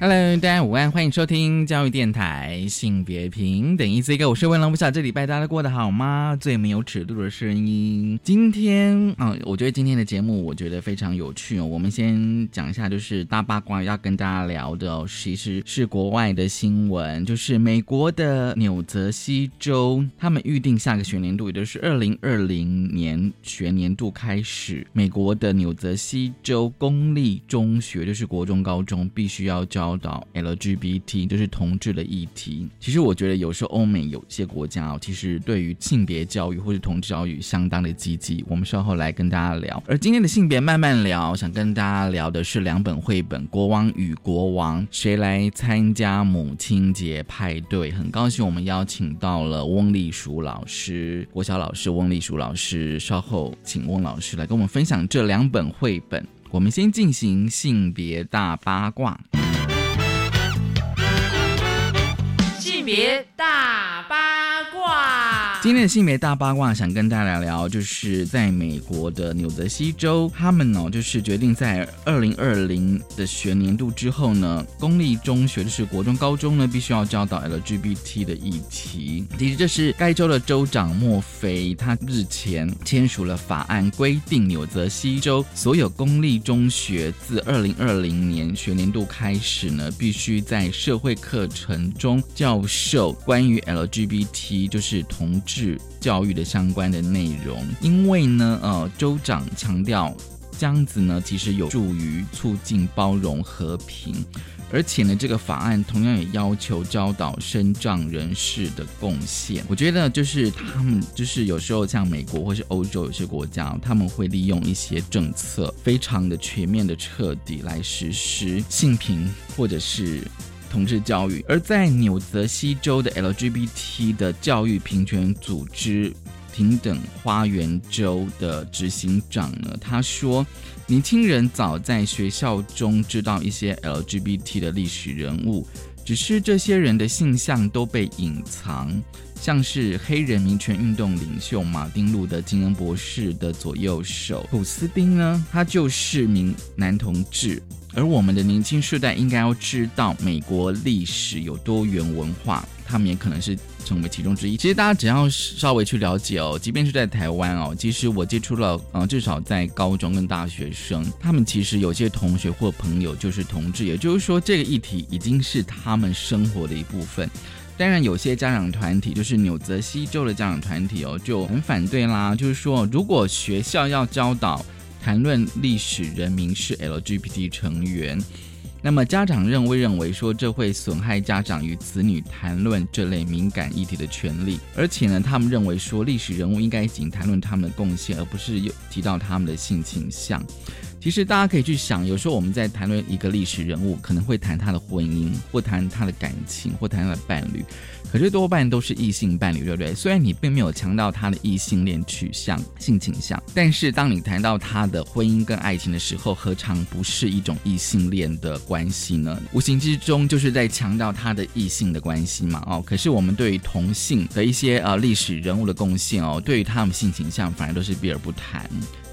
Hello，大家午安，欢迎收听教育电台性别平等一 C 哥，我是温龙，不晓这礼拜大家过得好吗？最没有尺度的声音，今天啊，我觉得今天的节目我觉得非常有趣哦。我们先讲一下，就是大八卦要跟大家聊的哦，其实是国外的新闻，就是美国的纽泽西州，他们预定下个学年度，也就是二零二零年学年度开始，美国的纽泽西州公立中学，就是国中、高中必须要教。报道 LGBT 就是同志的议题。其实我觉得有时候欧美有些国家哦，其实对于性别教育或者同志教育相当的积极。我们稍后来跟大家聊。而今天的性别慢慢聊，想跟大家聊的是两本绘本《国王与国王》。谁来参加母亲节派对？很高兴我们邀请到了翁丽淑老师，国小老师翁丽淑老师。稍后请翁老师来跟我们分享这两本绘本。我们先进行性别大八卦。别大巴。今天的性别大八卦，想跟大家聊聊，就是在美国的纽泽西州，他们呢就是决定在二零二零的学年度之后呢，公立中学就是国中、高中呢，必须要教导 LGBT 的议题。其实这是该州的州长墨菲，他日前签署了法案，规定纽泽西州所有公立中学自二零二零年学年度开始呢，必须在社会课程中教。授关于 LGBT 就是同志教育的相关的内容，因为呢，呃，州长强调这样子呢，其实有助于促进包容和平，而且呢，这个法案同样也要求教导身障人士的贡献。我觉得就是他们就是有时候像美国或是欧洲有些国家，他们会利用一些政策非常的全面的彻底来实施性平或者是。同志教育，而在纽泽西州的 LGBT 的教育平权组织平等花园州的执行长呢，他说，年轻人早在学校中知道一些 LGBT 的历史人物，只是这些人的性向都被隐藏，像是黑人民权运动领袖马丁路德金恩博士的左右手普斯丁呢，他就是名男同志。而我们的年轻世代应该要知道美国历史有多元文化，他们也可能是成为其中之一。其实大家只要稍微去了解哦，即便是在台湾哦，其实我接触了，呃，至少在高中跟大学生，他们其实有些同学或朋友就是同志，也就是说这个议题已经是他们生活的一部分。当然，有些家长团体，就是纽泽西州的家长团体哦，就很反对啦，就是说如果学校要教导。谈论历史人民是 LGBT 成员，那么家长认为认为说这会损害家长与子女谈论这类敏感议题的权利，而且呢，他们认为说历史人物应该仅谈论他们的贡献，而不是有提到他们的性倾向。其实大家可以去想，有时候我们在谈论一个历史人物，可能会谈他的婚姻，或谈他的感情，或谈他的伴侣。可是多半都是异性伴侣，对不对？虽然你并没有强调他的异性恋取向、性倾向，但是当你谈到他的婚姻跟爱情的时候，何尝不是一种异性恋的关系呢？无形之中就是在强调他的异性的关系嘛。哦，可是我们对于同性的一些呃历史人物的贡献哦，对于他们性倾向反而都是避而不谈。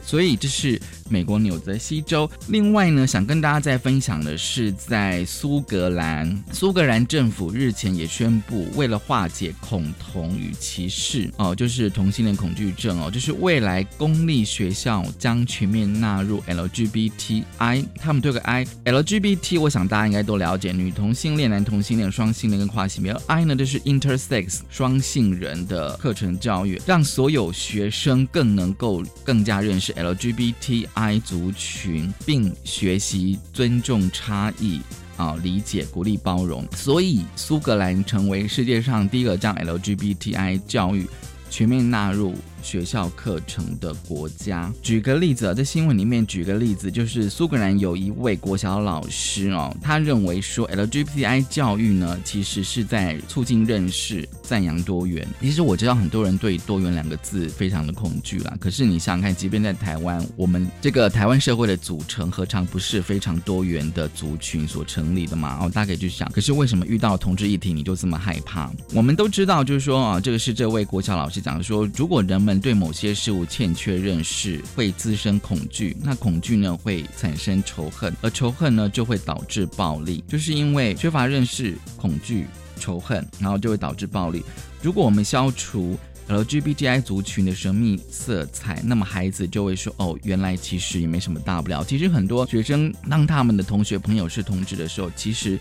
所以这是美国纽泽西州。另外呢，想跟大家再分享的是，在苏格兰，苏格兰政府日前也宣布，为了化解恐同与歧视哦，就是同性恋恐惧症哦，就是未来公立学校将全面纳入 LGBTI。他们对个 I，LGBT，我想大家应该都了解，女同性恋、男同性恋、双性恋跟跨性别。I 呢，就是 intersex 双性人的课程教育，让所有学生更能够更加认识 LGBT。I 族群，并学习尊重差异啊，理解、鼓励、包容。所以，苏格兰成为世界上第一个将 LGBTI 教育全面纳入学校课程的国家。举个例子，在新闻里面举个例子，就是苏格兰有一位国小老师哦，他认为说 LGBTI 教育呢，其实是在促进认识、赞扬多元。其实我知道很多人对“多元”两个字非常的恐惧啦，可是你想想看，即便在台湾，我们这个台湾社会的组成何尝不是非常多元的族群所成立的嘛？哦，大概就想，可是为什么遇到同志议题你就这么害怕？我们都知道，就是说啊，这个是这位国小老师讲的说，如果人们对某些事物欠缺认识，会滋生恐惧，那恐惧呢会产生仇恨，而仇恨呢就会导致暴力，就是因为缺乏认识、恐惧、仇恨，然后就会导致暴力。如果我们消除 LGBTI 族群的神秘色彩，那么孩子就会说：“哦，原来其实也没什么大不了。”其实很多学生当他们的同学朋友是同志的时候，其实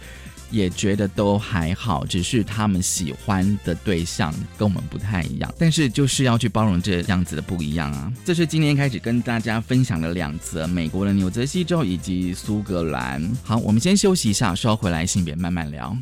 也觉得都还好，只是他们喜欢的对象跟我们不太一样。但是就是要去包容这样子的不一样啊！这是今天开始跟大家分享的两则美国的纽泽西州以及苏格兰。好，我们先休息一下，稍回来性别慢慢聊。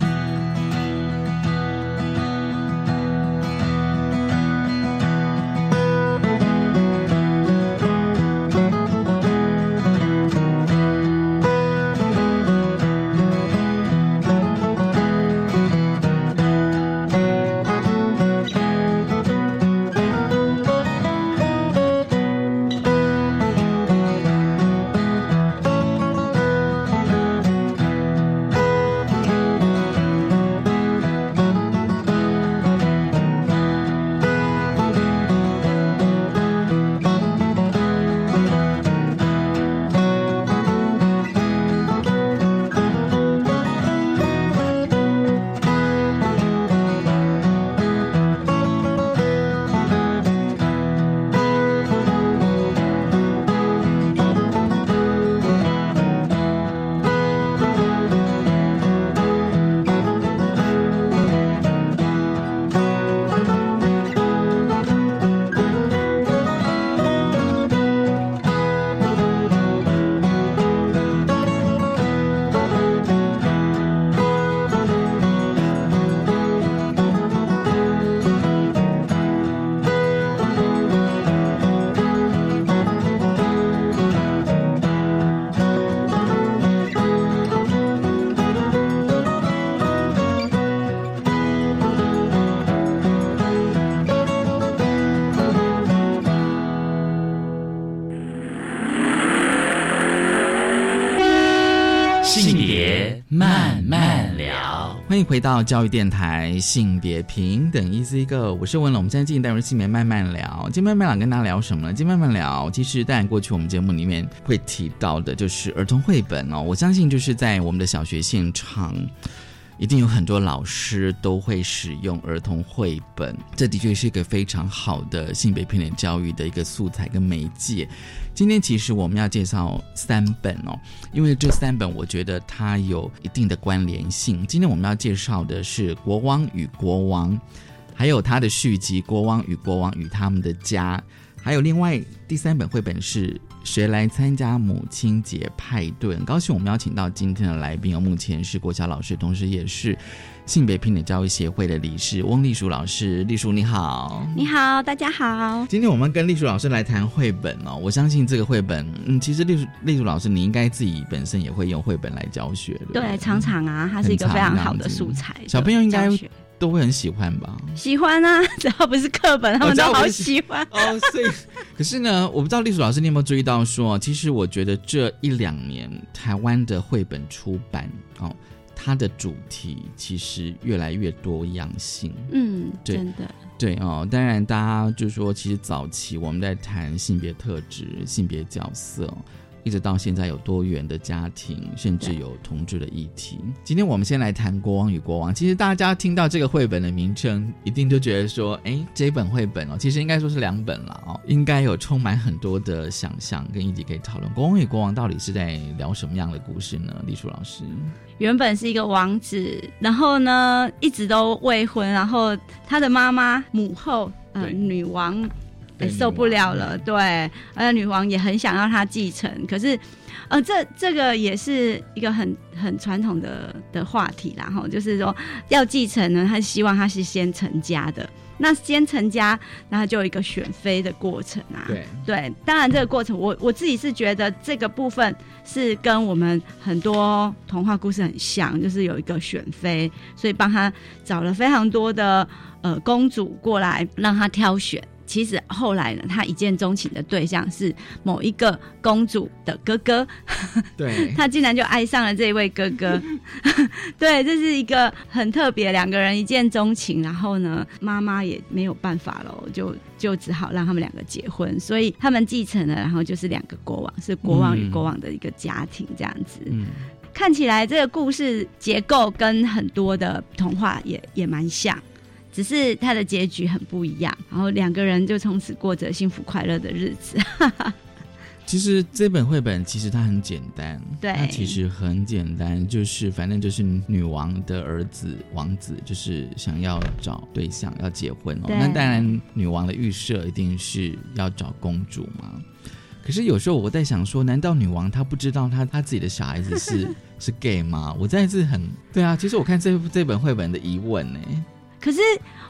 欢迎回到教育电台性别平等 Easy Go，我是文龙。我们现在进行单元性别慢慢聊，今天慢慢聊跟大家聊什么呢？今天慢慢聊，其实当然过去我们节目里面会提到的就是儿童绘本哦。我相信就是在我们的小学现场。一定有很多老师都会使用儿童绘本，这的确是一个非常好的性别平等教育的一个素材跟媒介。今天其实我们要介绍三本哦，因为这三本我觉得它有一定的关联性。今天我们要介绍的是《国王与国王》，还有它的续集《国王与国王与他们的家》，还有另外第三本绘本是。谁来参加母亲节派对？很高兴我们邀请到今天的来宾啊，目前是国小老师，同时也是性别平等教育协会的理事翁丽淑老师。丽淑你好，你好，大家好。今天我们跟丽淑老师来谈绘本哦。我相信这个绘本，嗯，其实丽淑丽淑老师你应该自己本身也会用绘本来教学的。对，常常啊，它是一个非常好的素材。小朋友应该。都会很喜欢吧？喜欢啊，只要不是课本，他们都好喜欢哦。所以，可是呢，我不知道丽淑老师你有没有注意到，说其实我觉得这一两年台湾的绘本出版哦，它的主题其实越来越多样性。嗯，真的对哦。当然，大家就是说，其实早期我们在谈性别特质、性别角色。一直到现在有多元的家庭，甚至有同志的议题。今天我们先来谈《国王与国王》。其实大家听到这个绘本的名称，一定就觉得说，哎，这本绘本哦，其实应该说是两本了哦，应该有充满很多的想象跟议题可以讨论。《国王与国王》到底是在聊什么样的故事呢？李淑老师，原本是一个王子，然后呢一直都未婚，然后他的妈妈母后呃女王。对受不了了，对，呃，女王也很想要他继承，可是，呃，这这个也是一个很很传统的的话题啦，哈，就是说要继承呢，他希望他是先成家的，那先成家，然后就有一个选妃的过程啊，对对，当然这个过程，我我自己是觉得这个部分是跟我们很多童话故事很像，就是有一个选妃，所以帮他找了非常多的呃公主过来让他挑选。其实后来呢，他一见钟情的对象是某一个公主的哥哥，对，他竟然就爱上了这一位哥哥。对，这是一个很特别，两个人一见钟情，然后呢，妈妈也没有办法了，就就只好让他们两个结婚，所以他们继承了，然后就是两个国王，是国王与国王的一个家庭这样子。嗯，看起来这个故事结构跟很多的童话也也蛮像，只是他的结局很不一样。然后两个人就从此过着幸福快乐的日子。其实这本绘本其实它很简单，对它其实很简单，就是反正就是女王的儿子王子，就是想要找对象要结婚哦。那当然，女王的预设一定是要找公主嘛。可是有时候我在想说，难道女王她不知道她她自己的小孩子是 是 gay 吗？我真的是很对啊。其实我看这这本绘本的疑问呢，可是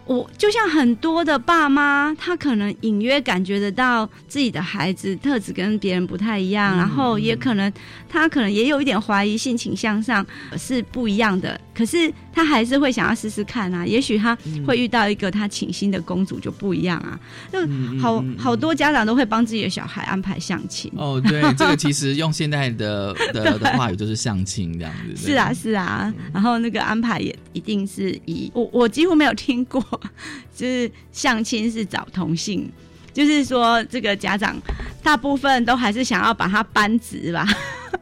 我就像很多的爸妈，他可能隐约感觉得到自己的孩子特质跟别人不太一样，嗯。然后也可能他可能也有一点怀疑性倾向上是不一样的，可是他还是会想要试试看啊。也许他会遇到一个他倾心的公主就不一样啊。就好好多家长都会帮自己的小孩安排相亲。哦，对，这个其实用现在的的的话语就是相亲这样子。是啊，是啊，然后那个安排也一定是以我我几乎没有听过，就是相亲是找同性，就是说这个家长大部分都还是想要把他扳直吧。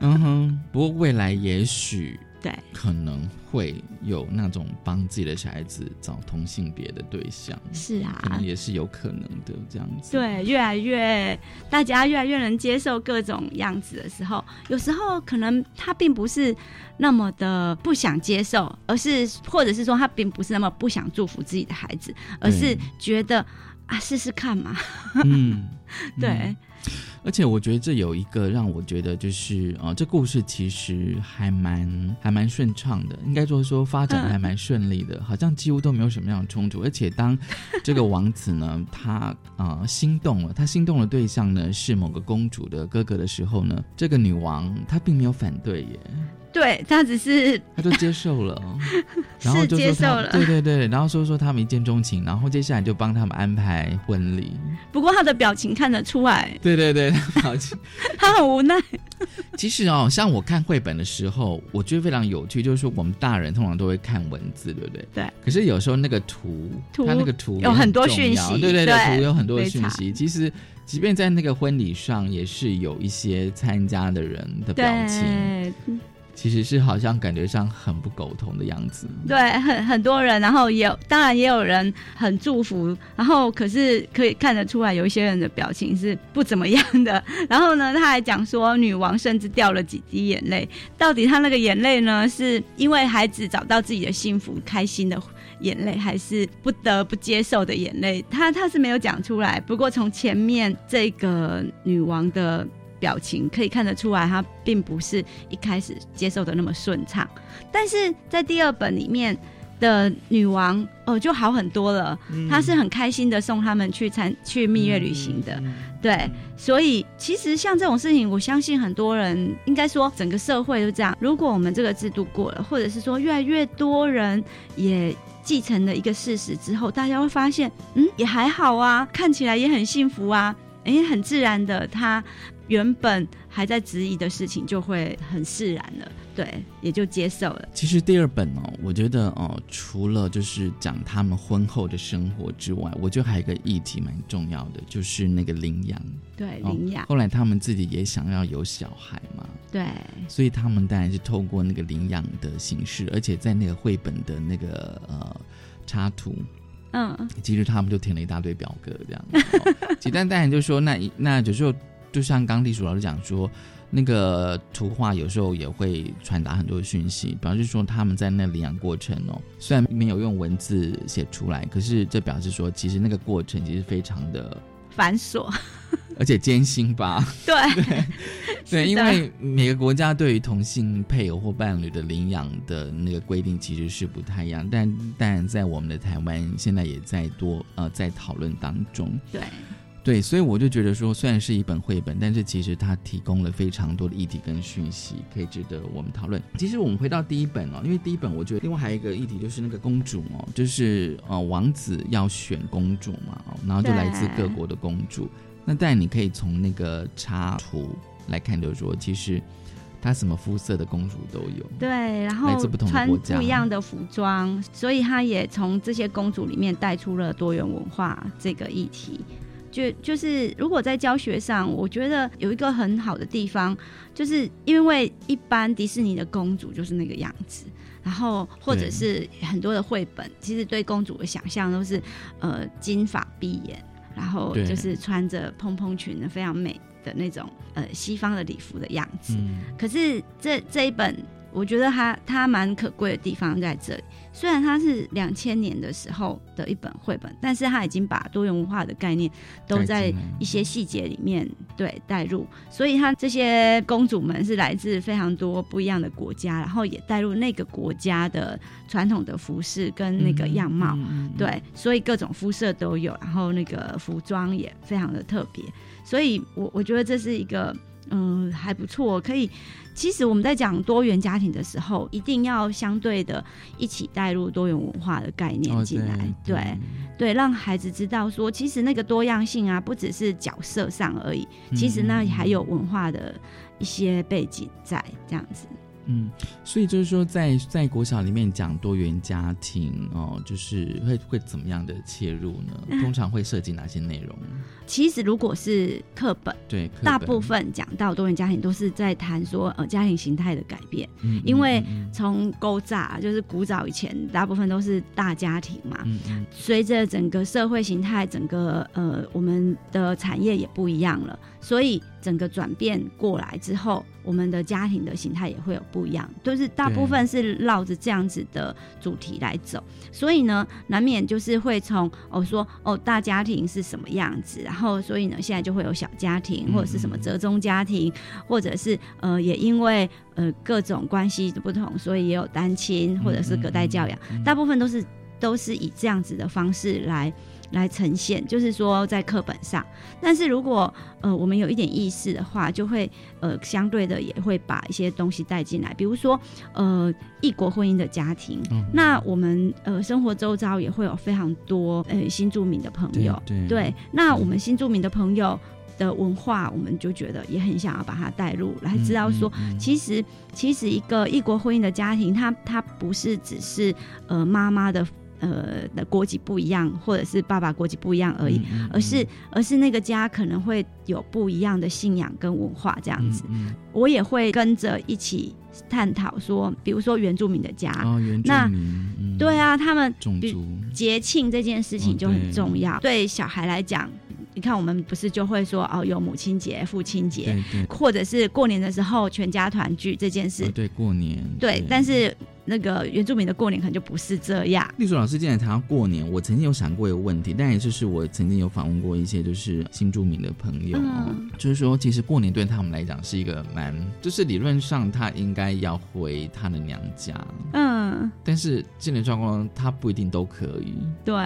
嗯哼，不过未来也许对，可能会有那种帮自己的小孩子找同性别的对象，是啊。可能，也是有可能的这样子。，对，越来越大家越来越能接受各种样子的时候，有时候可能他并不是那么的不想接受，而是或者是说他并不是那么不想祝福自己的孩子，而是觉得啊试试看嘛。嗯，对，嗯而且我觉得这有一个让我觉得就是呃，这故事其实还蛮还蛮顺畅的，应该说说发展的 还蛮顺利的，好像几乎都没有什么样的冲突。而且当这个王子呢，他呃心动了，他心动的对象呢是某个公主的哥哥的时候呢，这个女王她并没有反对耶，对他只是他就接受了，然后就接受了对对对，然后说说他们一见钟情，然后接下来就帮他们安排婚礼，不过他的表情看得出来，对对对，表情。他很无奈。其实哦，像我看绘本的时候，我觉得非常有趣，就是说我们大人通常都会看文字，对不对？对。可是有时候那个图，图它那个图也有很多讯息对对对图有很多讯息。其实，即便在那个婚礼上，也是有一些参加的人的表情，对其实是好像感觉上很不苟同的样子。对，很很多人，然后也，当然也有人很祝福，然后可是可以看得出来，有一些人的表情是不怎么样的。然后呢，他还讲说，女王甚至掉了几滴眼泪。到底他那个眼泪呢，是因为孩子找到自己的幸福、开心的眼泪，还是不得不接受的眼泪？他他是没有讲出来。不过从前面这个女王的。表情可以看得出来，她并不是一开始接受的那么顺畅，但是在第二本里面的女王哦就好很多了，她是很开心的送他们去参去蜜月旅行的，对，所以其实像这种事情，我相信很多人应该说整个社会都这样。如果我们这个制度过了，或者是说越来越多人也继承了一个事实之后，大家会发现，嗯，也还好啊，看起来也很幸福啊，诶，很自然的，他原本还在质疑的事情就会很释然了，对，也就接受了。其实第二本哦，我觉得哦，除了就是讲他们婚后的生活之外，我觉得还有一个议题蛮重要的，就是那个领养。对，哦领养，后来他们自己也想要有小孩嘛，对，所以他们当然是透过那个领养的形式，而且在那个绘本的那个呃插图，嗯，其实他们就填了一大堆表格这样。哦、其但当然就说那一那有时候就像刚地鼠老师讲说，那个图画有时候也会传达很多讯息，表示说他们在那领养过程哦，虽然没有用文字写出来，可是这表示说其实那个过程其实非常的繁琐，而且艰辛吧？对。对，因为每个国家对于同性配偶或伴侣的领养的那个规定其实是不太一样，但但在我们的台湾现在也在多呃在讨论当中。对对，所以我就觉得说，虽然是一本绘本，但是其实它提供了非常多的议题跟讯息，可以值得我们讨论。其实我们回到第一本哦，因为第一本我觉得另外还有一个议题就是那个公主哦，就是呃王子要选公主嘛，哦，然后就来自各国的公主。那但你可以从那个插图来看，就是说其实她什么肤色的公主都有。对，然后来自不同的穿国家不一样的服装，所以她也从这些公主里面带出了多元文化这个议题。就就是如果在教学上，我觉得有一个很好的地方，就是因为一般迪士尼的公主就是那个样子，然后或者是很多的绘本，其实对公主的想象都是呃金发碧眼，然后就是穿着蓬蓬裙的非常美的那种呃西方的礼服的样子。嗯，可是这这一本，我觉得它它蛮可贵的地方在这里。虽然它是两千年的时候的一本绘本，但是它已经把多元文化的概念都在一些细节里面对带入，所以它这些公主们是来自非常多不一样的国家，然后也带入那个国家的传统的服饰跟那个样貌。对，所以各种肤色都有，然后那个服装也非常的特别，所以我我觉得这是一个嗯还不错，可以。其实我们在讲多元家庭的时候，一定要相对的一起带入多元文化的概念哦进来，对对对，让孩子知道说，其实那个多样性啊，不只是角色上而已，其实那还有文化的一些背景在这样子。嗯，所以就是说在，在国小里面讲多元家庭哦，就是会会怎么样的切入呢？嗯通常会涉及哪些内容？其实如果是课本，对，课本大部分讲到多元家庭都是在谈说呃家庭形态的改变。嗯因为嗯嗯从勾炸就是古早以前，大部分都是大家庭嘛。嗯嗯随着整个社会形态，整个呃我们的产业也不一样了，所以整个转变过来之后，我们的家庭的形态也会有不一样，都是大部分是绕着这样子的主题来走。所以呢，难免就是会从哦说哦大家庭是什么样子，然后所以呢现在就会有小家庭嗯或者是什么折中家庭，或者是呃也因为呃各种关系的不同，所以也有单亲或者是隔代教养，嗯。大部分都是都是以这样子的方式来来呈现，就是说在课本上。但是如果呃我们有一点意识的话，就会呃相对的也会把一些东西带进来，比如说呃异国婚姻的家庭。嗯。那我们呃生活周遭也会有非常多呃新住民的朋友，对对。那我们新住民的朋友的文化，我们就觉得也很想要把它带入来，知道说，其实其实一个异国婚姻的家庭，它它不是只是呃妈妈的呃的国籍不一样，或者是爸爸国籍不一样而已，嗯嗯而是而是那个家可能会有不一样的信仰跟文化这样子。嗯我也会跟着一起探讨说，比如说原住民的家，嗯哦，原住那民，嗯。对，啊，他们比种族，节庆这件事情就很重要。对小孩来讲，你看我们不是就会说哦，有母亲节、父亲节，对对，或者是过年的时候全家团聚这件事。哦对过年，对，但是那个原住民的过年可能就不是这样。丽茹老师既然谈到过年，我曾经有想过一个问题，但也就是我曾经有访问过一些就是新住民的朋友就是说其实过年对他们来讲是一个蛮，就是理论上他应该要回他的娘家，嗯，但是现在状况他不一定都可以。对，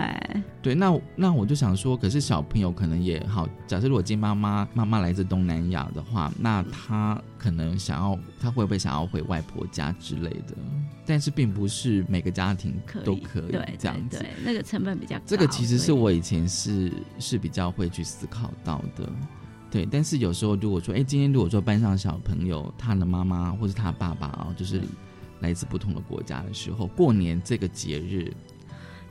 对，那那我就想说，可是小朋友可能也好，假设如果今天妈妈妈妈来自东南亚的话，那他可能想要，他会不会想要回外婆家之类的？但是并不是每个家庭都可以对这样子。对对，那个成本比较高。这个其实是我以前是是比较会去思考到的，对。但是有时候如果说，哎，今天如果说班上小朋友他的妈妈或是他爸爸哦，就是来自不同的国家的时候，过年这个节日，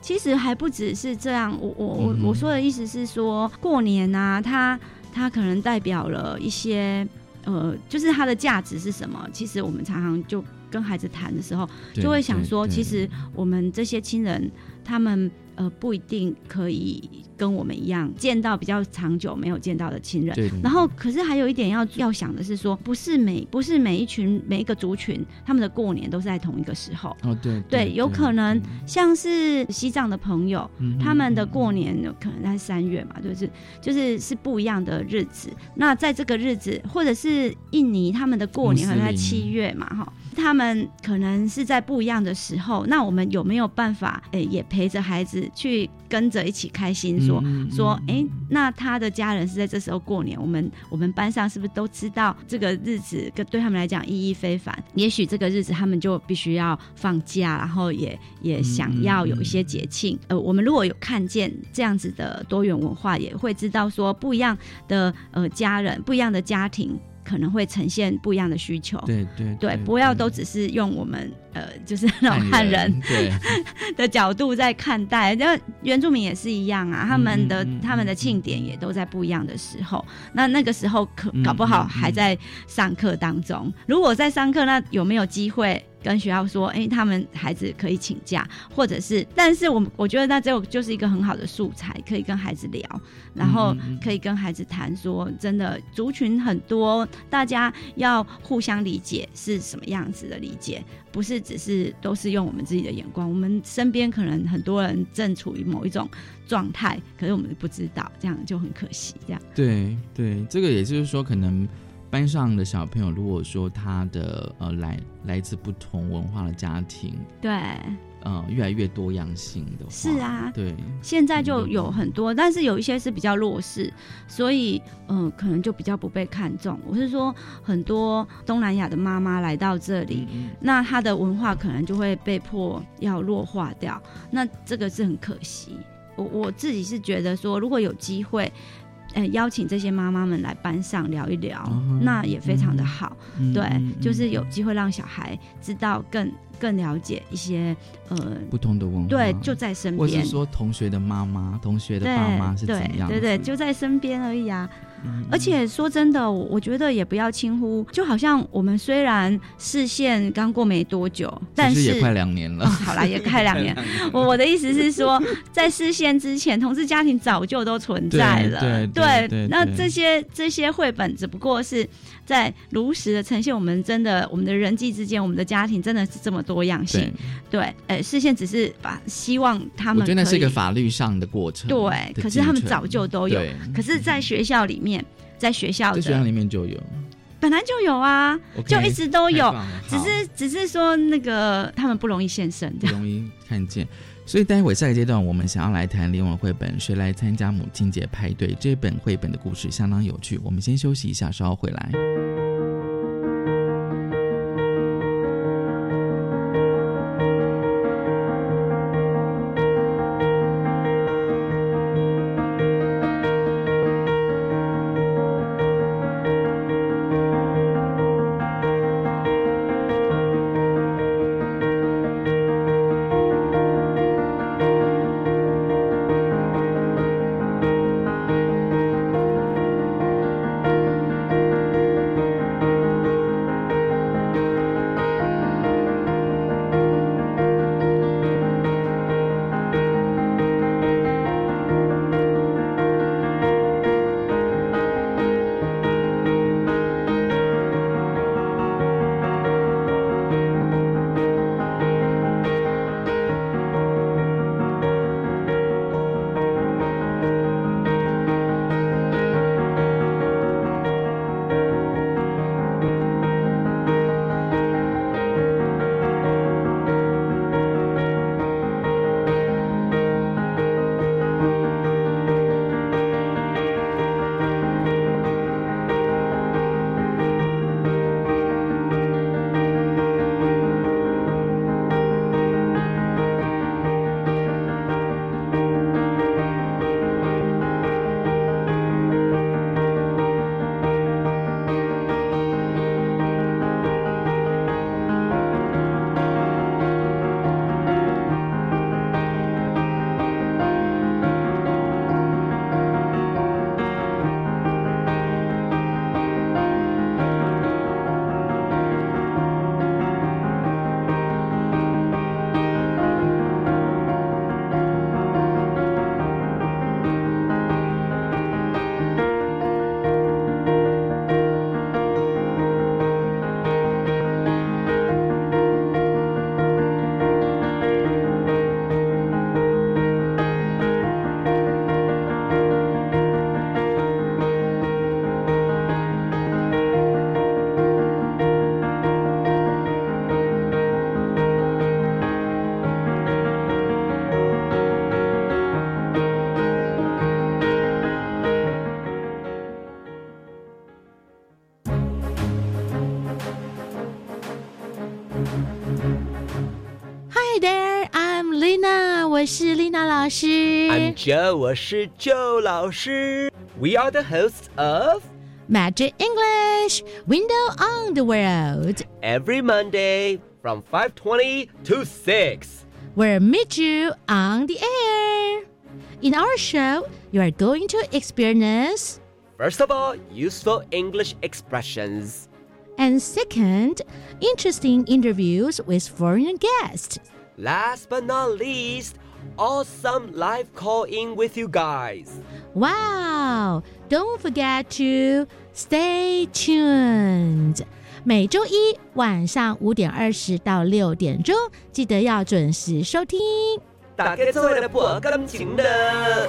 其实还不只是这样，我我我嗯我说的意思是说，过年啊，它它可能代表了一些呃，就是它的价值是什么？其实我们常常就跟孩子谈的时候，就会想说，其实我们这些亲人，他们呃不一定可以跟我们一样见到比较长久没有见到的亲人。对，然后，可是还有一点要要想的是说，不是每不是每一群每一个族群，他们的过年都是在同一个时候。哦对对，有可能像是西藏的朋友，嗯他们的过年有可能在三月嘛，就是就是是不一样的日子。那在这个日子，或者是印尼他们的过年可能在七月嘛，哈，他们可能是在不一样的时候。那我们有没有办法，诶、也陪着孩子去跟着一起开心说？嗯嗯说，嗯诶，那他的家人是在这时候过年，我们我们班上是不是都知道这个日子跟对他们来讲意义非凡？也许这个日子他们就必须要放假，然后也也想要有一些节庆。呃，我们如果有看见这样子的多元文化，也会知道说不一样的呃家人、不一样的家庭可能会呈现不一样的需求。对对对，不要都只是用我们呃，就是那种汉汉人对 的角度在看待，那原住民也是一样啊，他们的、嗯嗯嗯他们的庆典也都在不一样的时候，那那个时候可嗯搞不好还在上课当中。如果在上课，那有没有机会？跟学校说，哎、他们孩子可以请假，或者是，但是我们我觉得那这就是一个很好的素材，可以跟孩子聊，然后可以跟孩子谈说，真的族群很多，大家要互相理解是什么样子的理解，不是只是都是用我们自己的眼光，我们身边可能很多人正处于某一种状态，可是我们不知道，这样就很可惜。这样，对对，这个也就是说，可能班上的小朋友，如果说他的呃来来自不同文化的家庭，对，呃越来越多样性的话，是啊对，现在就有很多，但是有一些是比较弱势，所以嗯、呃可能就比较不被看重。我是说，很多东南亚的妈妈来到这里，嗯那她的文化可能就会被迫要弱化掉，那这个是很可惜。我我自己是觉得说，如果有机会。呃，邀请这些妈妈们来班上聊一聊，嗯那也非常的好。嗯对，嗯就是嗯有机会让小孩知道更更了解一些呃，不同的文化，对，就在身边我是。说同学的妈妈、同学的对爸妈是怎对样對？对对，就在身边而已啊。嗯而且说真的，我我觉得也不要轻忽，就好像我们虽然视线刚过没多久，但是也快两年了哦，好啦，也快两年。我我的意思是说，在视线之前，同志家庭早就都存在了。对对对那对这些这些绘本只不过是在如实的呈现我们真的我们的人际之间，我们的家庭真的是这么多样性对。，对，呃，视线只是把希望他我们觉得那是一个法律上的过程，对，可是他们早就都有对。可是，在学校里面，在学校在学校里面就有，本来就有啊就一直都有只是只是说那个他们不容易现身。不容易看见。所以待会下一个阶段，我们想要来谈联网绘本《谁来参加母亲节派对》这本绘本的故事相当有趣。我们先休息一下，稍后回来。Joe，我是 Joe 老师。We are the hosts of Magic English Window on the World. Every Monday from 5:20 to 6. We'll meet you on the air. In our show, you are going to experience, First of all, useful English expressions. and second, interesting interviews with foreign guests. Last but not least, awesome live call-in with you guys. Wow! Don't forget to stay tuned. 每周一晚上五点二十到六点钟，记得要准时收听。大家做的不感情的。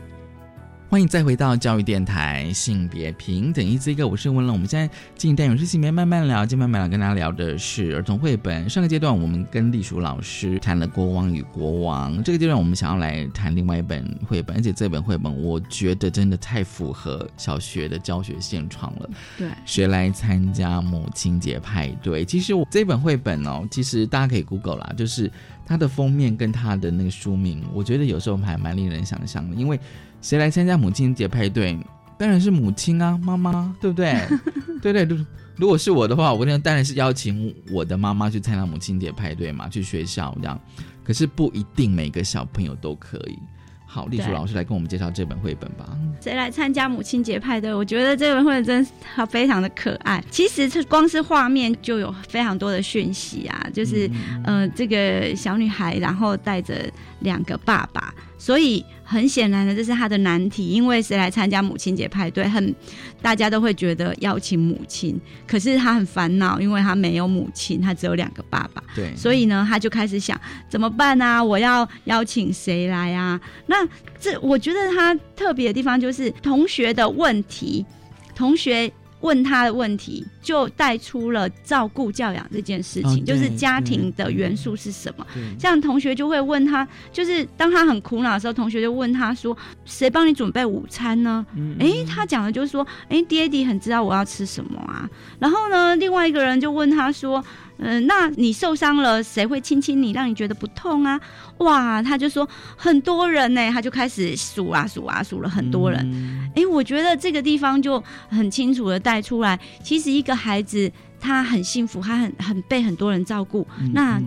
欢迎再回到教育电台性别平等一这个，我是温乐。我们现在进行单元是性别慢慢聊，今天慢慢聊跟大家聊的是儿童绘本。上个阶段我们跟栗鼠老师谈了《国王与国王》，这个阶段我们想要来谈另外一本绘本，而且这本绘本我觉得真的太符合小学的教学现状了。对，谁来参加母亲节派对？其实我这本绘本哦，其实大家可以 Google 啦，就是它的封面跟它的那个书名，我觉得有时候还蛮令人想象的。因为谁来参加母亲节派对？当然是母亲啊，妈妈，对不对？对对，如如果是我的话，我那当然是邀请我的妈妈去参加母亲节派对嘛，去学校这样。可是不一定每个小朋友都可以。好，丽珠老师来跟我们介绍这本绘本吧。谁来参加母亲节派对？我觉得这本绘本真是非常的可爱。其实是光是画面就有非常多的讯息啊，就是、呃，这个小女孩然后带着两个爸爸，所以很显然的这是他的难题。因为谁来参加母亲节派对，很大家都会觉得邀请母亲，可是他很烦恼，因为他没有母亲，他只有两个爸爸。对，所以呢，他就开始想怎么办啊？我要邀请谁来啊？那这我觉得他特别的地方就是同学的问题，同学问他的问题，就带出了照顾教养这件事情，哦就是家庭的元素是什么。对这样同学就会问他，就是当他很苦恼的时候，同学就问他说：“谁帮你准备午餐呢？”嗯诶，他讲的就是说，诶，爹地很知道我要吃什么啊。然后呢，另外一个人就问他说，嗯、那你受伤了，谁会亲亲你，让你觉得不痛啊？哇，他就说很多人呢，他就开始数啊数啊数了很多人。嗯诶，我觉得这个地方就很清楚的带出来，其实一个孩子他很幸福，他很很被很多人照顾，那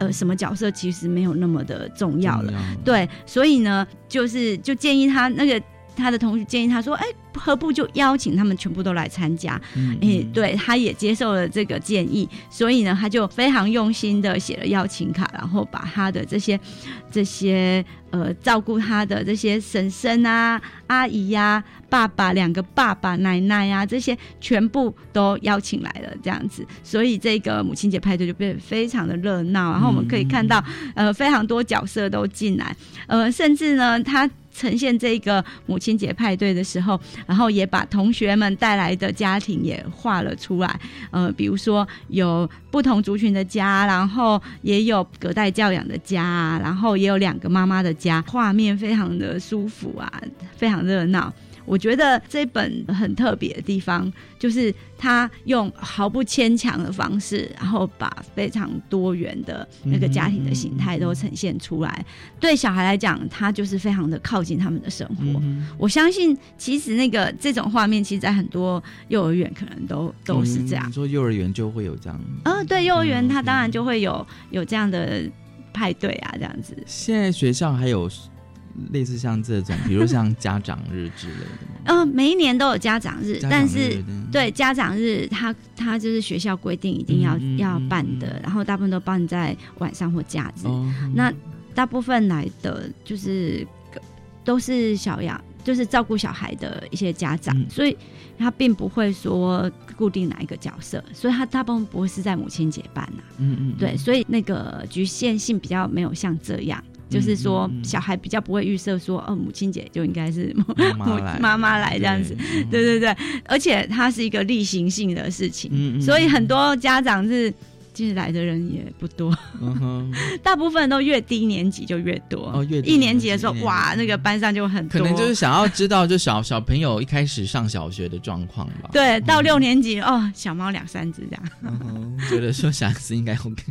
呃，什么角色其实没有那么的重要了。对，所以呢，就是就建议他那个他的同学建议他说，哎，何不就邀请他们全部都来参加？嗯哎，对，他也接受了这个建议，所以呢，他就非常用心的写了邀请卡，然后把他的这些这些呃照顾他的这些婶婶啊、阿姨呀、爸爸两个爸爸、奶奶啊这些全部都邀请来了，这样子，所以这个母亲节派对就变得非常的热闹，然后我们可以看到呃非常多角色都进来，呃，甚至呢他。呈现这个母亲节派对的时候，然后也把同学们带来的家庭也画了出来。呃，比如说有不同族群的家，然后也有隔代教养的家，然后也有两个妈妈的家，画面非常的舒服啊，非常热闹。我觉得这本很特别的地方，就是他用毫不牵强的方式，然后把非常多元的那个家庭的形态都呈现出来。对小孩来讲，他就是非常的靠近他们的生活。我相信，其实那个这种画面，其实在很多幼儿园可能都都是这样你。说幼儿园就会有这样，呃，对，幼儿园他当然就会有有这样的派对啊，这样子。现在学校还有类似像这种，比如像家长日之类的吗？呃，每一年都有家长日，但是对家长日，他他就是学校规定一定要、嗯嗯要嗯嗯办的，然后大部分都办在晚上或假日。哦，那大部分来的就是都是小养，就是照顾小孩的一些家长，嗯所以他并不会说固定哪一个角色，所以他大部分不会是在母亲节办呐、嗯嗯，对，所以那个局限性比较没有像这样。就是说小孩比较不会预设说，哦，母亲节就应该是妈妈 来，妈妈来这样子，对，对对对，而且它是一个例行性的事情，所以很多家长是其实来的人也不多，嗯，大部分都越低年级就越多。哦越低一年级的时候哇，那个班上就很多，可能就是想要知道，就小小朋友一开始上小学的状况吧。对，到六年级哦，小猫两三只这样。觉得说小孩子应该 OK。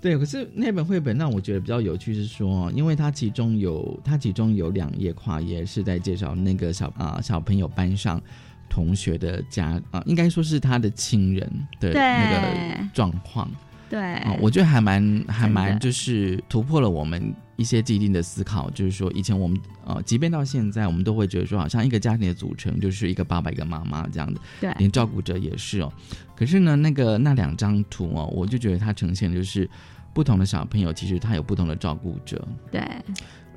对，可是那本绘本让我觉得比较有趣是说，因为它其中有它其中有两页跨页是在介绍那个小啊、小朋友班上同学的家啊、应该说是他的亲人的那个状况。对，啊、我觉得还蛮还蛮就是突破了我们一些既定的思考，就是说以前我们呃，即便到现在，我们都会觉得说，好像一个家庭的组成就是一个爸爸一个妈妈这样的。对连照顾者也是哦。可是呢，那个那两张图哦，我就觉得它呈现就是不同的小朋友，其实他有不同的照顾者，对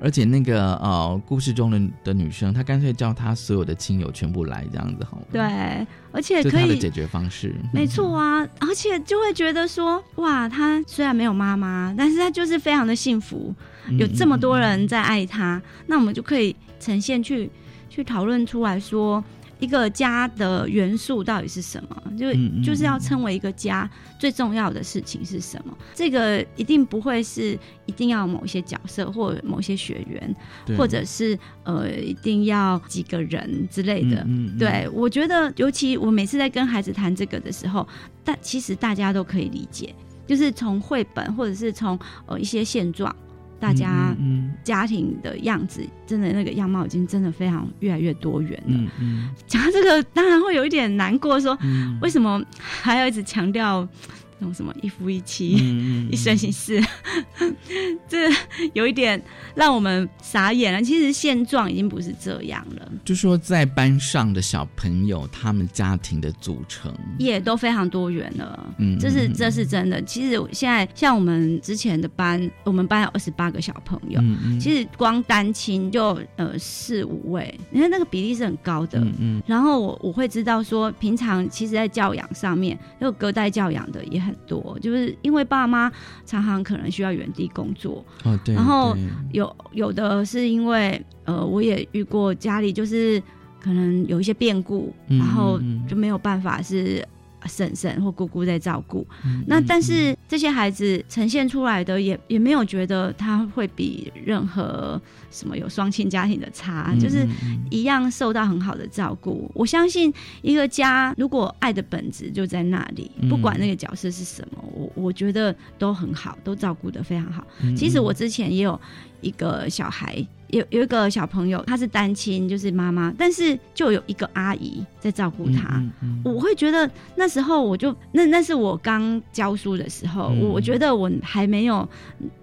而且那个呃故事中的的女生，她干脆叫她所有的亲友全部来这样子好了。对，而且可以解决方式。没错啊，而且就会觉得说，哇，她虽然没有妈妈，但是她就是非常的幸福，嗯有这么多人在爱他，那我们就可以呈现去去讨论出来说。一个家的元素到底是什么？就就是要称为一个家最重要的事情是什么？这个一定不会是一定要某一些角色或某些学员，或者是呃一定要几个人之类的。嗯嗯嗯对，我觉得尤其我每次在跟孩子谈这个的时候，但其实大家都可以理解，就是从绘本或者是从呃一些现状，大家嗯家庭的样子，真的那个样貌已经真的非常越来越多元了。讲到这个，当然会有一点难过，说嗯。为什么还要一直强调那种什么一夫一妻？嗯 一生一世，这有一点让我们傻眼了。其实现状已经不是这样了，就说在班上的小朋友，他们家庭的组成，也都非常多元了。嗯这是这是真的。其实现在像我们之前的班，我们班有二十八个小朋友，其实光单亲就呃四五位，你看那个比例是很高的。嗯嗯然后我我会知道说，平常其实在教养上面，有隔代教养的也很多，就是因为爸妈常常可能需要原地工作，哦对，然后对。有有的是因为呃，我也遇过家里就是可能有一些变故，嗯然后就没有办法是婶婶或姑姑在照顾。嗯那但嗯是这些孩子呈现出来的也也没有觉得他会比任何什么有双亲家庭的差，嗯就是一样受到很好的照顾。我相信一个家如果爱的本质就在那里，嗯不管那个角色是什么，我我觉得都很好，都照顾得非常好。嗯其实我之前也有一个小孩，有有一个小朋友，他是单亲，就是妈妈，但是就有一个阿姨在照顾他。嗯嗯我会觉得那时候我就那那是我刚教书的时候，嗯我我觉得我还没有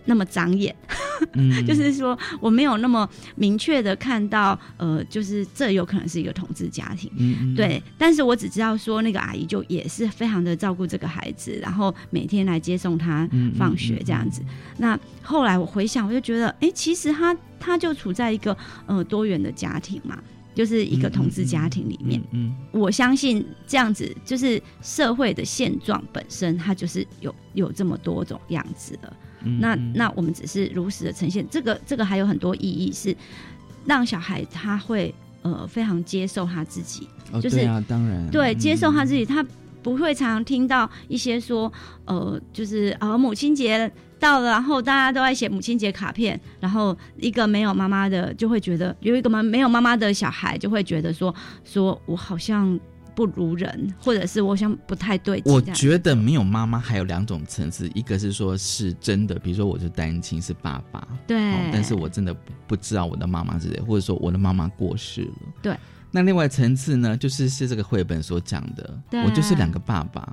那么长眼，嗯就是说我没有那么明确的看到，呃，就是这有可能是一个同志家庭。对，但是我只知道说那个阿姨就也是非常的照顾这个孩子，然后每天来接送他放学这样子。那后来我回想，我就觉得，哎、其实他他就处在一个呃多元的家庭嘛，就是一个同志家庭里面。嗯我相信这样子就是社会的现状本身，它就是有有这么多种样子的。嗯那那我们只是如实的呈现，这个这个还有很多意义是。让小孩他会呃非常接受他自己，哦，就是对啊，当然，对，嗯接受他自己，他不会常常听到一些说，呃，就是啊母亲节到了，然后大家都在写母亲节卡片，然后一个没有妈妈的就会觉得有一个妈没有妈妈的小孩就会觉得说，说我好像不如人，或者是我想不太对劲我觉得没有妈妈还有两种层次，一个是说是真的，比如说我是单亲是爸爸，对，哦，但是我真的不不知道我的妈妈是谁，或者说我的妈妈过世了。对。那另外层次呢，就是是这个绘本所讲的，我就是两个爸爸。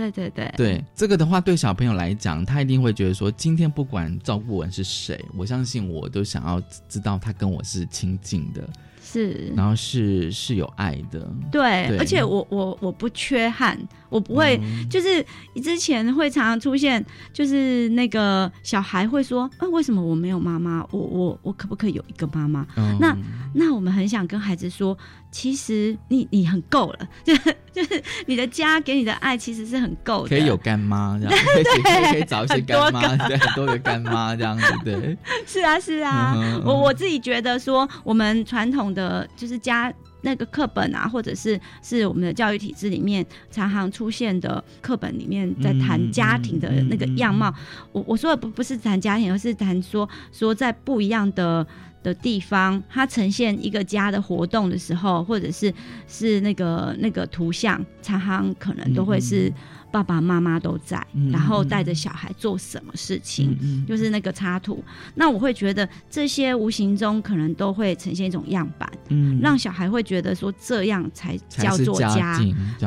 对对对对这个的话，对小朋友来讲，他一定会觉得说，今天不管照顾人是谁，我相信我都想要知道他跟我是亲近的，是。然后是是有爱的。对，对而且我我我不缺憾，我不会，嗯就是之前会常常出现，就是那个小孩会说，啊，为什么我没有妈妈？我我我可不可以有一个妈妈？嗯那那我们很想跟孩子说，其实你你很够了，就是就是你的家给你的爱其实是很够的，可以有干妈 这样，可以可以可以找一些干妈，对，很多个干妈这样子，对。是啊，是啊，嗯我我自己觉得说，我们传统的就是家那个课本啊，或者是是我们的教育体制里面常常出现的课本里面在谈嗯家庭的那个样貌。我我说的不不是谈家庭，而是谈说说在不一样的。的地方，它呈现一个家的活动的时候，或者是是那个那个图像，常常可能都会是爸爸妈妈都在，嗯然后带着小孩做什么事情，嗯就是那个插图。那我会觉得这些无形中可能都会呈现一种样板，嗯让小孩会觉得说这样才叫做家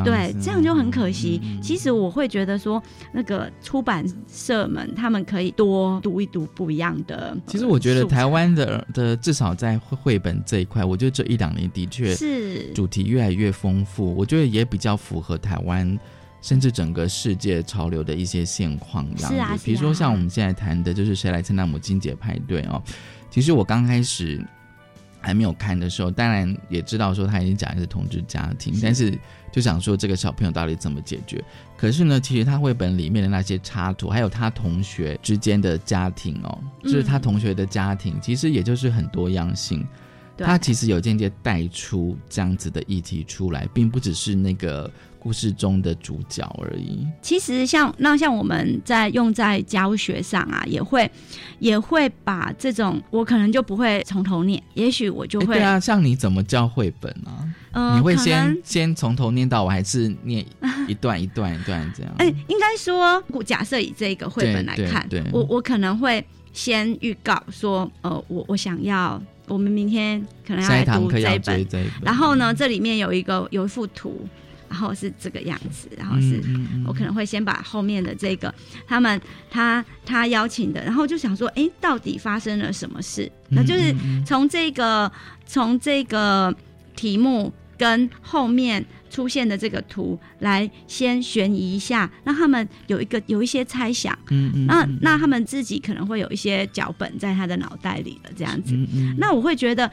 对，这样就很可惜。其实我会觉得说，那个出版社们他们可以多读一读不一样的。其实我觉得台湾的的至少在绘绘本这一块，我觉得这一两年的确是主题越来越丰富，我觉得也比较符合台湾。甚至整个世界潮流的一些现况这样子，是啊啊比如说像我们现在谈的，就是谁来参加母亲节派对哦。其实我刚开始还没有看的时候，当然也知道说他已经讲的是同志家庭，但是就想说这个小朋友到底怎么解决？可是呢，其实他绘本里面的那些插图，还有他同学之间的家庭哦，就是他嗯同学的家庭，其实也就是很多样性。对他其实有间接带出这样子的议题出来，并不只是那个故事中的主角而已。其实像那像我们在用在教学上啊，也会也会把这种我可能就不会从头念，也许我就会诶对啊，像你怎么教绘本啊？呃你会先先从头念到我，还是念一段一段一段这样？哎、应该说，我假设以这个绘本来看对对，对我我可能会先预告说，呃，我我想要，我们明天可能要来读这一本，这一本，然后呢，这里面有一个有一幅图，然后是这个样子，然后是、嗯嗯嗯。我可能会先把后面的这个他们他他邀请的，然后就想说，哎，到底发生了什么事？那就是从这个从这个题目跟后面出现的这个图来先悬疑一下，让他们有一个有一些猜想。嗯嗯那嗯那他们自己可能会有一些脚本在他的脑袋里了，这样子。嗯嗯那我会觉得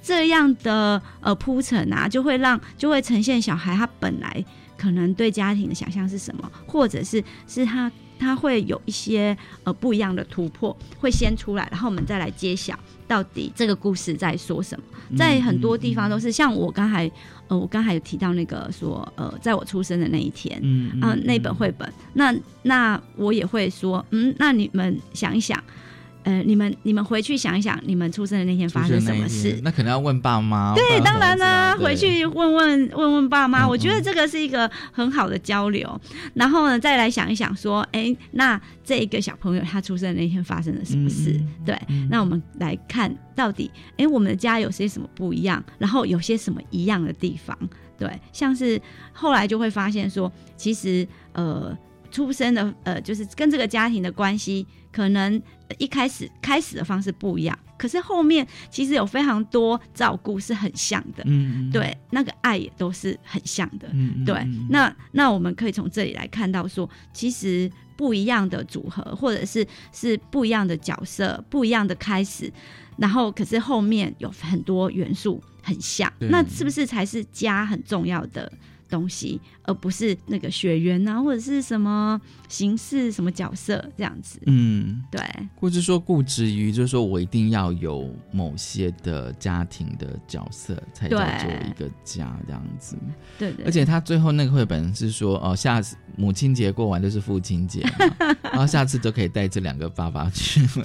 这样的呃铺陈啊，就会让就会呈现小孩他本来可能对家庭的想象是什么，或者是是他他会有一些呃不一样的突破会先出来，然后我们再来揭晓到底这个故事在说什么。在很多地方都是像我刚才呃我刚才有提到那个说呃在我出生的那一天，嗯啊、那本绘本，那那我也会说，嗯，那你们想一想，呃，你们你们回去想一想，你们出生的那天发生什么事？那可能要问爸妈。对，当然啦、啦，回去问问问问爸妈，嗯我觉得这个是一个很好的交流。然后呢，再来想一想，说，哎，那这一个小朋友他出生的那天发生了什么事？嗯对，那我们来看到底，哎，我们的家有些什么不一样，然后有些什么一样的地方？对，像是后来就会发现说，其实呃。出生的呃，就是跟这个家庭的关系，可能一开始开始的方式不一样，可是后面其实有非常多照顾是很像的，嗯，对，那个爱也都是很像的，嗯，嗯对嗯。那那我们可以从这里来看到说，其实不一样的组合，或者是是不一样的角色，不一样的开始，然后可是后面有很多元素很像，那是不是才是家很重要的东西，而不是那个血缘啊，或者是什么形式、什么角色这样子。嗯，对，或者说固执于，就是说我一定要有某些的家庭的角色才叫做一个家这样子。对对，而且他最后那个绘本是说，哦，下次母亲节过完就是父亲节嘛，然后下次就可以带这两个爸爸去对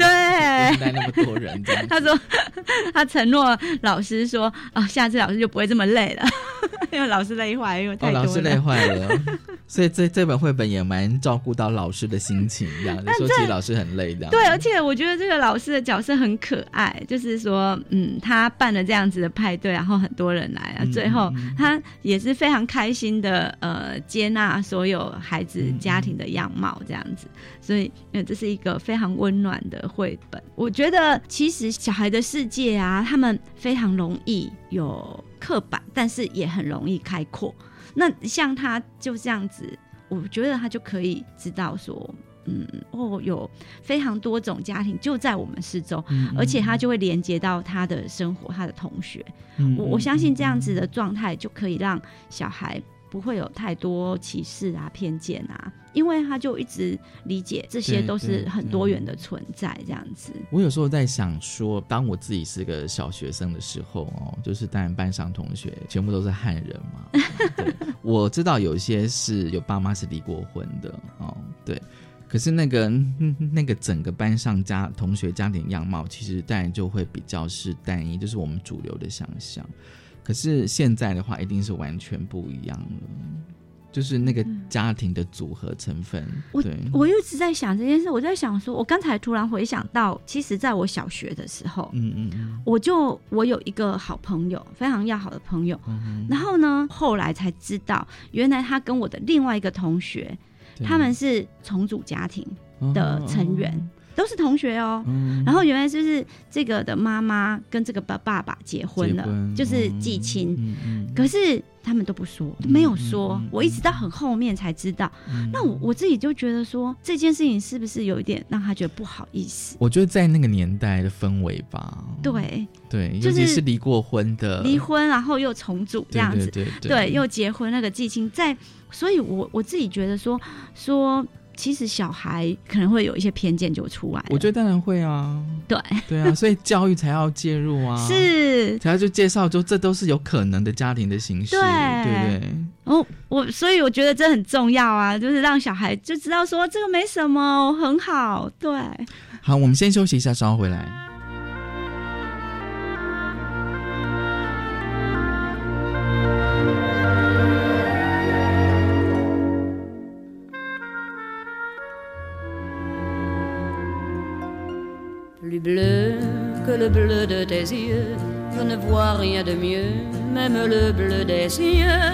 是带那么多人这样。他说 他承诺老师说啊，下次老师就不会这么累了，因为老师累坏，因为哦，太多了。老师累坏了，所以这这本绘本也蛮照顾到老师的心情，这样你说其实老师很累这样。对，而且我觉得这个老师的角色很可爱，就是说，嗯，他办了这样子的派对，然后很多人来啊，嗯最后他也是非常开心的，呃，接纳所有孩子家庭的样貌这样子，所以，呃，这是一个非常温暖的绘本。我觉得其实小孩的世界啊，他们非常容易有刻板，但是也很容易开阔。那像他就这样子，我觉得他就可以知道说，嗯，哦，有非常多种家庭就在我们四周，嗯而且他就会连接到他的生活，他的同学。嗯我我相信这样子的状态就可以让小孩不会有太多歧视啊、偏见啊，因为他就一直理解这些都是很多元的存在，这样子。我有时候在想说，当我自己是个小学生的时候哦，就是当然班上同学全部都是汉人嘛，对，我知道有些是有爸妈是离过婚的哦，对，可是那个嗯那个整个班上家同学家庭样貌，其实当然就会比较是单一，就是我们主流的想象。可是现在的话，一定是完全不一样了。就是那个家庭的组合成分，我，我一直在想这件事，我在想说，我刚才突然回想到，其实在我小学的时候，嗯嗯嗯，我就我有一个好朋友，非常要好的朋友，嗯然后呢，后来才知道，原来他跟我的另外一个同学，他们是重组家庭的成员，都是同学哦。嗯。然后原来就是这个的妈妈跟这个爸爸爸结婚了，婚。就是继亲。可是他们都不说，没有说，我一直到很后面才知道。嗯。那我我自己就觉得说，这件事情是不是有一点让他觉得不好意思？我觉得在那个年代的氛围吧，对，对，就是尤其是离过婚的，离婚然后又重组这样子，对对对。对又结婚那个继亲。在，所以我我自己觉得说说，其实小孩可能会有一些偏见就出来，我觉得当然会啊，对对啊，所以教育才要介入啊，是才要就介绍，就这都是有可能的家庭的形式，对对不对？哦，我所以我觉得这很重要啊，就是让小孩就知道说这个没什么，很好，对。好，我们先休息一下，稍后回来。Bleu que le bleu de tes yeux, je ne vois rien de mieux, même le bleu des cieux.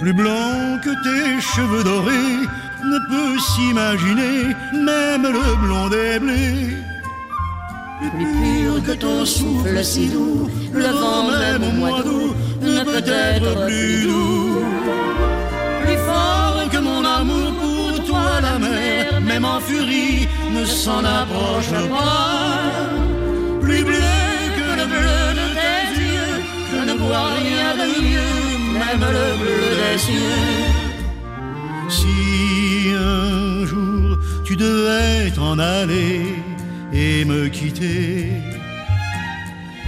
Plus blanc que tes cheveux dorés ne peut s'imaginer, même le blond des blés. Plus pur que ton souffle si doux, le vent même au mois d'août ne peut être plus doux. Même en furie, ne s'en approche pas. Plus bleu que le bleu de tes yeux, je ne vois rien de mieux, même le bleu des cieux. Si un jour tu devais t'en aller et me quitter,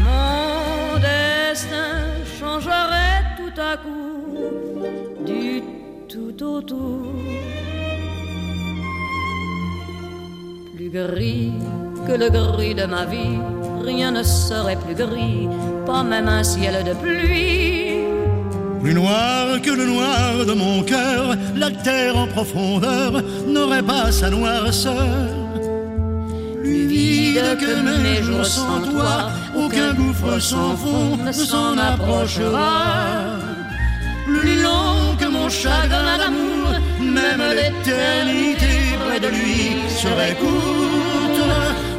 Mon destin changerait tout à coup du tout au gris que le gris de ma vie, rien ne serait plus gris, pas même un ciel de pluie. Plus noir que le noir de mon cœur, la terre en profondeur n'aurait pas sa noirceur. Plus vide que mes jours sans toi, aucun gouffre sans fond ne s'en approchera. Plus long que mon chagrin d'amour, même l'éternité près de lui serait courte.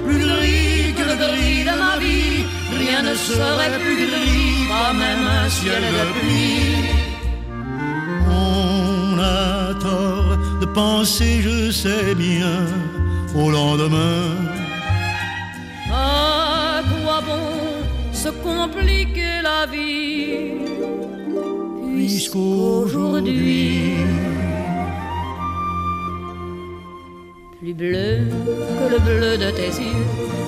Plus gris que le gris de ma vie, rien ne serait plus gris, pas même un ciel de pluie. On a tort de penser, je sais bien, au lendemain. À quoi bon se compliquer la vie puisqu'aujourd'hui, plus bleu que le bleu de tes yeux,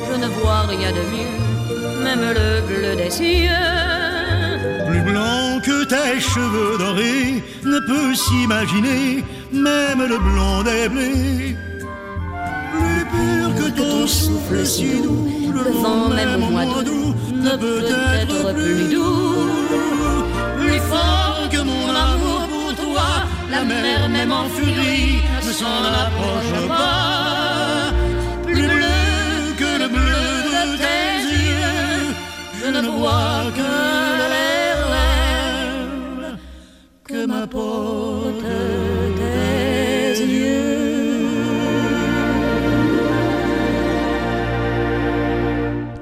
je ne vois rien de mieux, même le bleu des cieux. Plus blanc que tes cheveux dorés ne peut s'imaginer, même le blond des blés. Plus pur que ton souffle si doux, le vent même au mois d'août ne peut être plus doux. Plus fort que mon amour la mer même en furie ne s'en approche pas. Plus bleu que le bleu de tes yeux, je ne vois que les rêves que m'apportent tes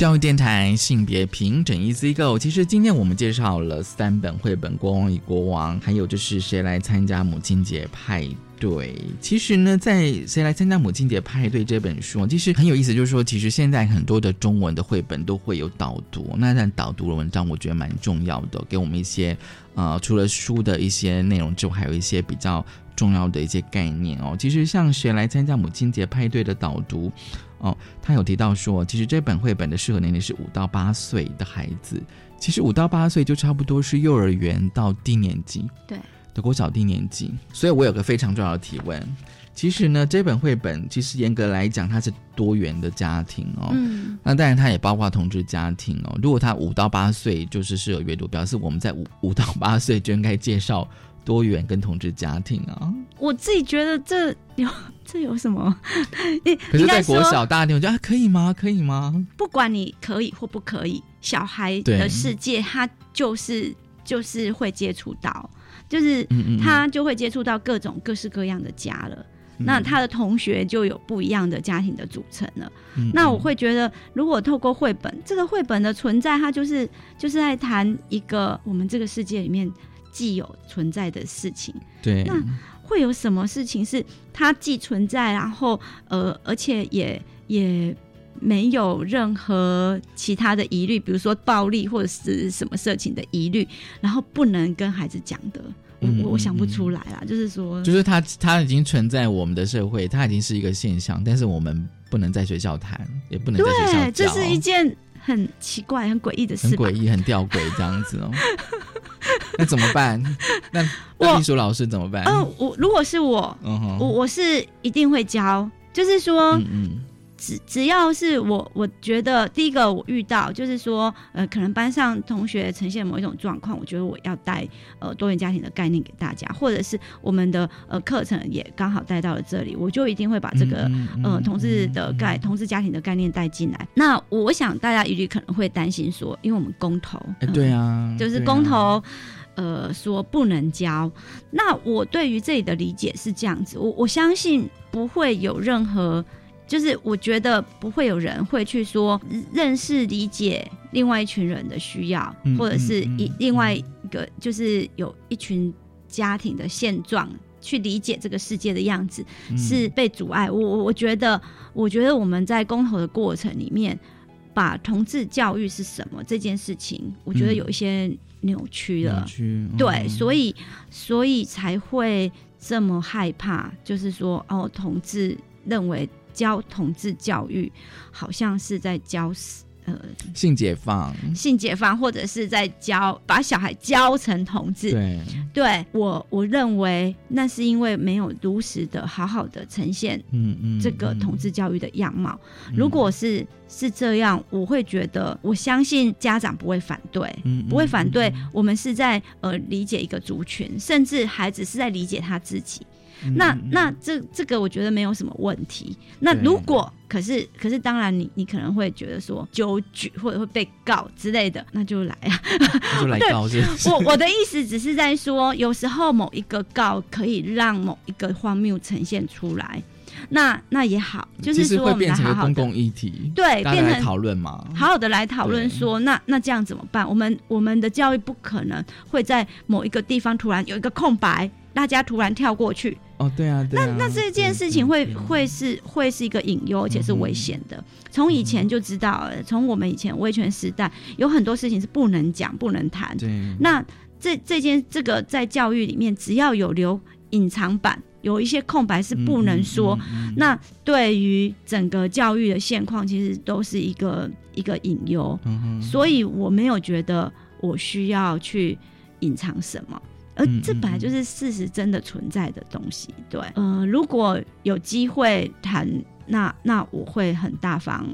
教育电台性别平等 Easy Go。其实今天我们介绍了三本绘本《国王与国王》，还有就是谁来参加母亲节派对。其实呢，在《谁来参加母亲节派对》这本书，其实很有意思，就是说，其实现在很多的中文的绘本都会有导读。那但导读的文章，我觉得蛮重要的，给我们一些呃，除了书的一些内容之外，还有一些比较重要的一些概念哦。其实像《谁来参加母亲节派对》的导读。哦，他有提到说，其实这本绘本的适合年龄是五到八岁的孩子。其实五到八岁就差不多是幼儿园到低年级，对，的国小低年级。所以我有个非常重要的提问，其实呢，这本绘本其实严格来讲，它是多元的家庭哦。嗯，那当然它也包括同志家庭哦。如果他五到八岁就是适合阅读，表示我们在五五到八岁就应该介绍多元跟同志家庭啊。我自己觉得这有 这有什么？可是，在国小大庭，我觉得啊，可以吗？可以吗？不管你可以或不可以，小孩的世界他就是就是会接触到，就是他就会接触到各种各式各样的家了。那他的同学就有不一样的家庭的组成了。那我会觉得，如果透过绘本，这个绘本的存在，它就是就是在谈一个我们这个世界里面既有存在的事情。对，那会有什么事情是它既存在，然后呃，而且也也没有任何其他的疑虑，比如说暴力或者是什么色情的疑虑，然后不能跟孩子讲的。我我想不出来啦，就是说，就是它它已经存在我们的社会，它已经是一个现象，但是我们不能在学校谈，也不能在学校对，这是一件很奇怪、很诡异的事，很诡异、很吊诡这样子哦。那怎么办？那那艺术老师怎么办？嗯，我如果是我，我我是一定会教，就是说，嗯。只只要是我，我觉得第一个我遇到就是说，呃，可能班上同学呈现某一种状况，我觉得我要带呃多元家庭的概念给大家，或者是我们的呃课程也刚好带到了这里，我就一定会把这个呃同志的概同志家庭的概念带进来。那我想大家一律可能会担心说，因为我们公投，对啊，就是公投，呃，说不能教。那我对于这里的理解是这样子，我我相信不会有任何。就是我觉得不会有人会去说认识理解另外一群人的需要，或者是一另外一个就是有一群家庭的现状去理解这个世界的样子是被阻碍。我我我觉得，我觉得我们在公投的过程里面，把同志教育是什么这件事情，我觉得有一些扭曲了。对，所以所以才会这么害怕，就是说哦，同志认为。教同志教育，好像是在教呃性解放，性解放，或者是在教把小孩教成同志。对，对我我认为那是因为没有如实的好好的呈现，嗯嗯，这个同志教育的样貌。如果是是这样，我会觉得我相信家长不会反对，不会反对。我们是在呃理解一个族群，甚至孩子是在理解他自己。那那这这个我觉得没有什么问题。那如果可是可是当然你你可能会觉得说纠举或者会被告之类的，那就来啊，就来告。我我的意思只是在说，有时候某一个告可以让某一个荒谬呈现出来，那那也好，就是说我们来好好公共议题，对，变成讨论嘛，好好的来讨论说，那那这样怎么办？我们我们的教育不可能会在某一个地方突然有一个空白。大家突然跳过去哦，对啊，那那这件事情会会是会是一个隐忧，而且是危险的。从以前就知道，从我们以前威权时代，有很多事情是不能讲、不能谈。对，那这这件这个在教育里面，只要有留隐藏版，有一些空白是不能说。那对于整个教育的现况，其实都是一个一个隐忧。所以我没有觉得我需要去隐藏什么，而这本来就是事实，真的存在的东西。对，呃，如果有机会谈，那那我会很大方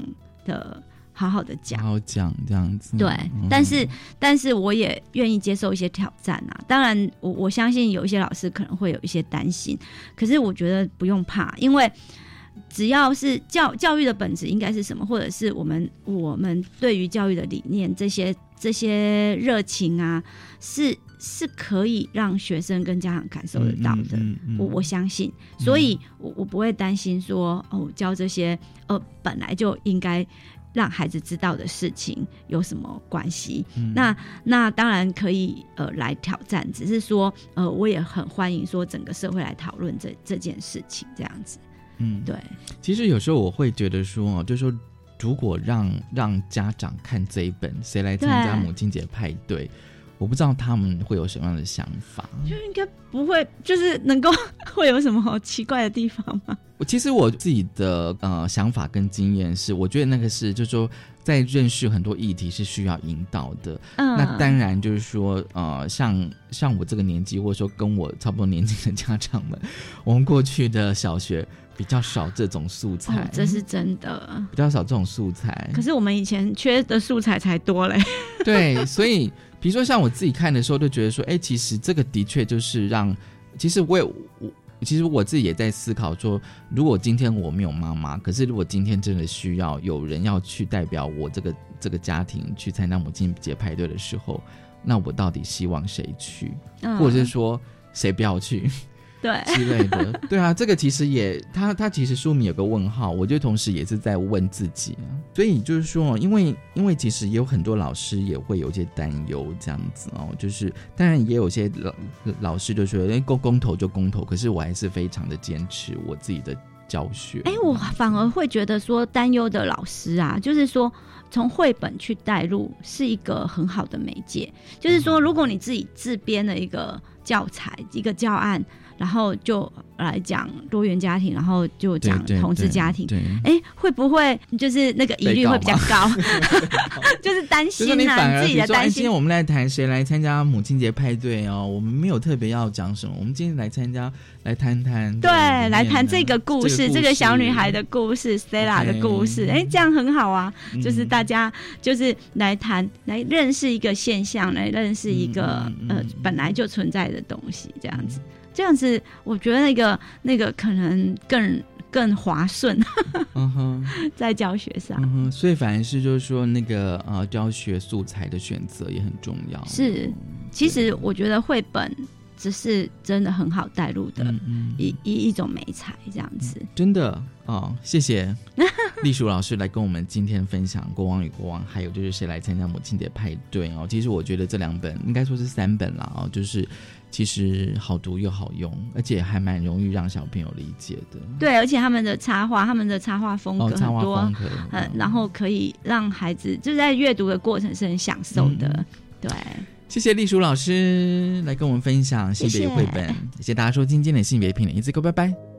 的。好好的讲，好好讲这样子。对，但是但是我也愿意接受一些挑战啊。当然，我我相信有一些老师可能会有一些担心，可是我觉得不用怕，因为只要是教教育的本质应该是什么，或者是我们我们对于教育的理念这些这些热情啊，是是可以让学生跟家长感受得到的。我我相信，所以我我不会担心说哦，教这些呃本来就应该。让孩子知道的事情有什么关系？那那当然可以呃来挑战，只是说呃我也很欢迎说整个社会来讨论这这件事情这样子。嗯，对。其实有时候我会觉得说哦，就说如果让让家长看这一本，谁来参加母亲节派对？我不知道他们会有什么样的想法，就应该不会，就是能够 会有什么好奇怪的地方吗？我其实我自己的呃想法跟经验是，我觉得那个是，就是说在认识很多议题是需要引导的。嗯，那当然就是说，呃，像像我这个年纪，或者说跟我差不多年纪的家长们，我们过去的小学比较少这种素材，这是真的，比较少这种素材。可是我们以前缺的素材才多嘞。对，所以。比如说，像我自己看的时候，就觉得说，哎，其实这个的确就是让，其实我也我，其实我自己也在思考说，如果今天我没有妈妈，可是如果今天真的需要有人要去代表我这个这个家庭去参加母亲节派对的时候，那我到底希望谁去，或者是说谁不要去？对之类的，对啊，这个其实也，他他其实书名有个问号，我就同时也是在问自己，所以就是说，因为因为其实也有很多老师也会有些担忧这样子哦，就是当然也有些老老师就说，哎，公公投就公投，可是我还是非常的坚持我自己的教学。哎，我反而会觉得说，担忧的老师啊，就是说从绘本去带入是一个很好的媒介，就是说如果你自己自编了一个教材，一个教案。然后就来讲多元家庭，然后就讲同志家庭。哎，会不会就是那个疑虑会比较高？就是担心啊，自己的担心。今天我们来谈谁来参加母亲节派对哦？我们没有特别要讲什么，我们今天来参加，来谈谈。对，来谈这个故事，这个小女孩的故事，Stella 的故事。哎，这样很好啊，就是大家就是来谈，来认识一个现象，来认识一个呃本来就存在的东西，这样子。这样子，我觉得那个那个可能更更滑顺，嗯哼，在教学上，嗯哼，所以反而是就是说那个呃教学素材的选择也很重要。是，其实我觉得绘本只是真的很好带入的一一一种美彩，这样子。真的哦，谢谢 丽淑老师来跟我们今天分享《国王与国王》，还有就是谁来参加母亲节派对哦。其实我觉得这两本应该说是三本了哦，就是。其实好读又好用，而且还蛮容易让小朋友理解的。对，而且他们的插画，他们的插画风格很多，嗯，然后可以让孩子就是在阅读的过程是很享受的。对，谢谢丽淑老师来跟我们分享性别绘本，谢谢大家收听今天的性别评论，一次哥，拜拜。